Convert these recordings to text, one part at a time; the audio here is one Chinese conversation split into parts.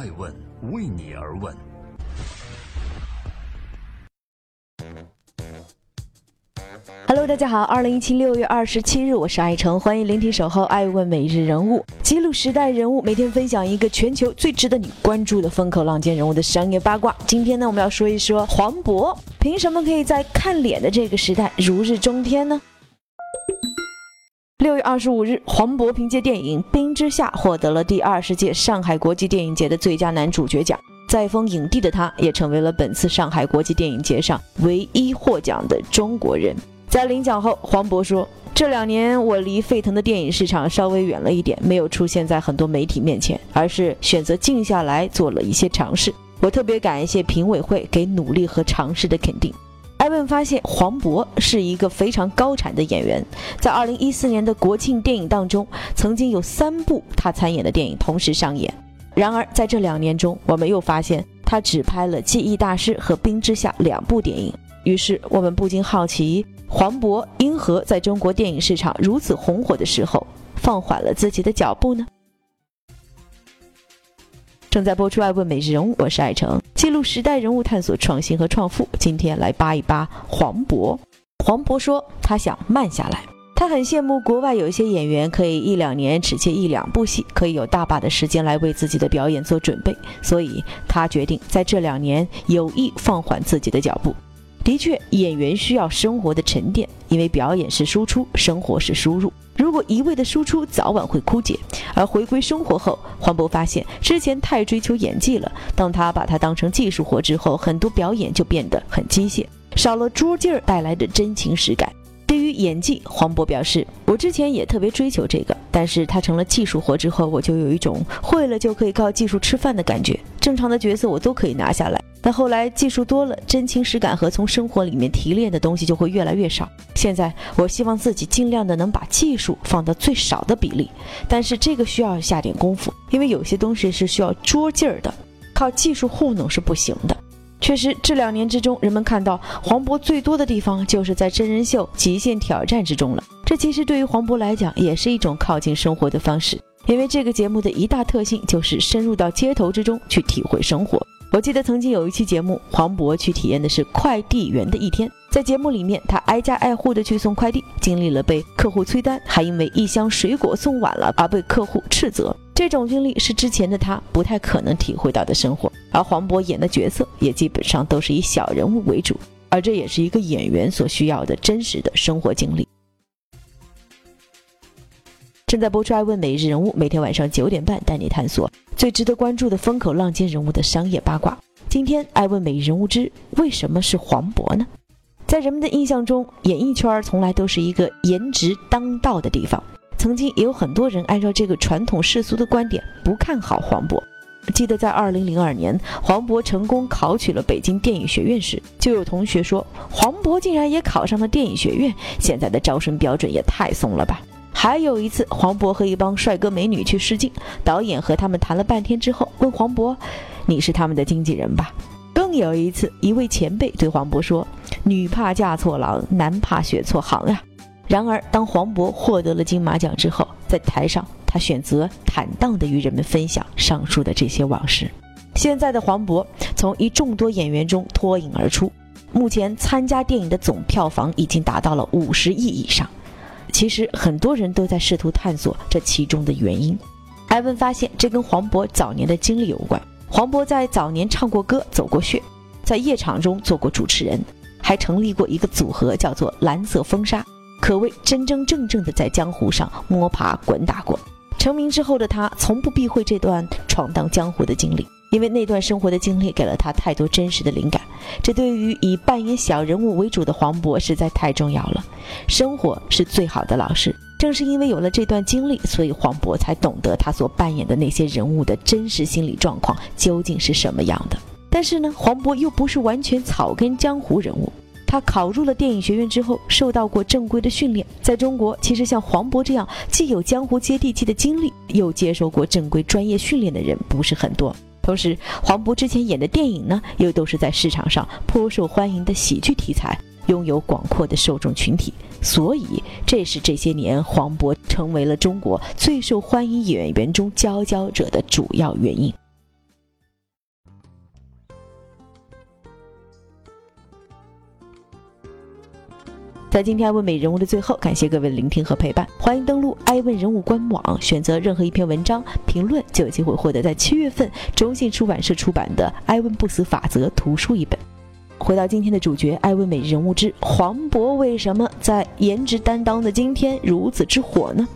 爱问为你而问。Hello，大家好，二零一七六月二十七日，我是爱成，欢迎聆听守候爱问每日人物，记录时代人物，每天分享一个全球最值得你关注的风口浪尖人物的商业八卦。今天呢，我们要说一说黄渤，凭什么可以在看脸的这个时代如日中天呢？六月二十五日，黄渤凭借电影《冰之下》获得了第二十届上海国际电影节的最佳男主角奖。再封影帝的他，也成为了本次上海国际电影节上唯一获奖的中国人。在领奖后，黄渤说：“这两年我离沸腾的电影市场稍微远了一点，没有出现在很多媒体面前，而是选择静下来做了一些尝试。我特别感谢评委会给努力和尝试的肯定。”艾问发现，黄渤是一个非常高产的演员。在2014年的国庆电影当中，曾经有三部他参演的电影同时上演。然而，在这两年中，我们又发现他只拍了《记忆大师》和《冰之下》两部电影。于是，我们不禁好奇。黄渤因何在中国电影市场如此红火的时候放缓了自己的脚步呢？正在播出《爱问美人物》，我是爱成，记录时代人物，探索创新和创富。今天来扒一扒黄渤。黄渤说他想慢下来，他很羡慕国外有一些演员可以一两年只接一两部戏，可以有大把的时间来为自己的表演做准备，所以他决定在这两年有意放缓自己的脚步。的确，演员需要生活的沉淀，因为表演是输出，生活是输入。如果一味的输出，早晚会枯竭。而回归生活后，黄渤发现之前太追求演技了。当他把它当成技术活之后，很多表演就变得很机械，少了拙劲儿带来的真情实感。对于演技，黄渤表示：“我之前也特别追求这个，但是他成了技术活之后，我就有一种会了就可以靠技术吃饭的感觉。正常的角色我都可以拿下来。但后来技术多了，真情实感和从生活里面提炼的东西就会越来越少。现在我希望自己尽量的能把技术放到最少的比例，但是这个需要下点功夫，因为有些东西是需要拙劲儿的，靠技术糊弄是不行的。”确实，这两年之中，人们看到黄渤最多的地方就是在真人秀《极限挑战》之中了。这其实对于黄渤来讲，也是一种靠近生活的方式，因为这个节目的一大特性就是深入到街头之中去体会生活。我记得曾经有一期节目，黄渤去体验的是快递员的一天。在节目里面，他挨家挨户的去送快递，经历了被客户催单，还因为一箱水果送晚了而被客户斥责。这种经历是之前的他不太可能体会到的生活。而黄渤演的角色也基本上都是以小人物为主，而这也是一个演员所需要的真实的生活经历。正在播出《爱问每日人物》，每天晚上九点半带你探索最值得关注的风口浪尖人物的商业八卦。今天，《爱问每日人物之为什么是黄渤呢？在人们的印象中，演艺圈从来都是一个颜值当道的地方。曾经也有很多人按照这个传统世俗的观点不看好黄渤。记得在2002年，黄渤成功考取了北京电影学院时，就有同学说黄渤竟然也考上了电影学院，现在的招生标准也太松了吧。还有一次，黄渤和一帮帅哥美女去试镜，导演和他们谈了半天之后，问黄渤：“你是他们的经纪人吧？”更有一次，一位前辈对黄渤说：“女怕嫁错郎，男怕选错行啊。”然而，当黄渤获得了金马奖之后，在台上，他选择坦荡地与人们分享上述的这些往事。现在的黄渤从一众多演员中脱颖而出，目前参加电影的总票房已经达到了五十亿以上。其实，很多人都在试图探索这其中的原因。艾文发现，这跟黄渤早年的经历有关。黄渤在早年唱过歌、走过穴，在夜场中做过主持人，还成立过一个组合，叫做蓝色风沙，可谓真真正正的在江湖上摸爬滚打过。成名之后的他，从不避讳这段闯荡江湖的经历，因为那段生活的经历给了他太多真实的灵感。这对于以扮演小人物为主的黄渤实在太重要了。生活是最好的老师。正是因为有了这段经历，所以黄渤才懂得他所扮演的那些人物的真实心理状况究竟是什么样的。但是呢，黄渤又不是完全草根江湖人物。他考入了电影学院之后，受到过正规的训练。在中国，其实像黄渤这样既有江湖接地气的经历，又接受过正规专业训练的人不是很多。同时，黄渤之前演的电影呢，又都是在市场上颇受欢迎的喜剧题材。拥有广阔的受众群体，所以这是这些年黄渤成为了中国最受欢迎演员中佼佼者的主要原因。在今天爱问美人物的最后，感谢各位的聆听和陪伴。欢迎登录爱问人物官网，选择任何一篇文章评论，就有机会获得在七月份中信出版社出版的《爱问不死法则》图书一本。回到今天的主角，爱问美人物之黄渤，为什么在颜值担当的今天如此之火呢？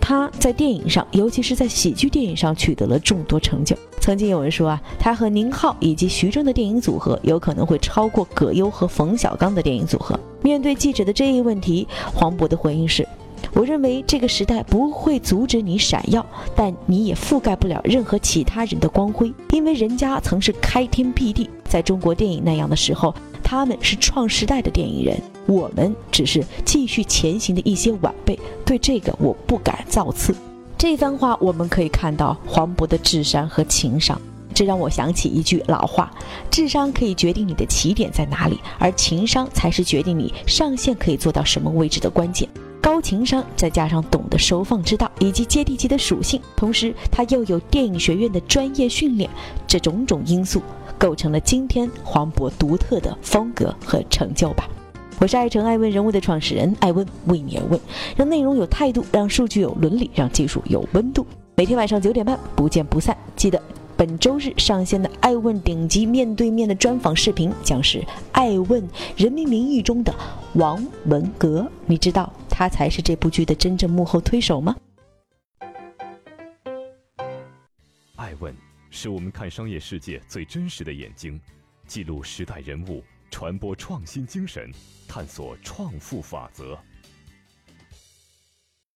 他在电影上，尤其是在喜剧电影上取得了众多成就。曾经有人说啊，他和宁浩以及徐峥的电影组合有可能会超过葛优和冯小刚的电影组合。面对记者的这一问题，黄渤的回应是：“我认为这个时代不会阻止你闪耀，但你也覆盖不了任何其他人的光辉，因为人家曾是开天辟地，在中国电影那样的时候，他们是创时代的电影人。”我们只是继续前行的一些晚辈，对这个我不敢造次。这番话我们可以看到黄渤的智商和情商，这让我想起一句老话：智商可以决定你的起点在哪里，而情商才是决定你上限可以做到什么位置的关键。高情商再加上懂得收放之道以及接地气的属性，同时他又有电影学院的专业训练，这种种因素构成了今天黄渤独特的风格和成就吧。我是爱成爱问人物的创始人，爱问为你而问，让内容有态度，让数据有伦理，让技术有温度。每天晚上九点半不见不散。记得本周日上线的爱问顶级面对面的专访视频，将是爱问《人民名义》中的王文革。你知道他才是这部剧的真正幕后推手吗？爱问是我们看商业世界最真实的眼睛，记录时代人物。传播创新精神，探索创富法则。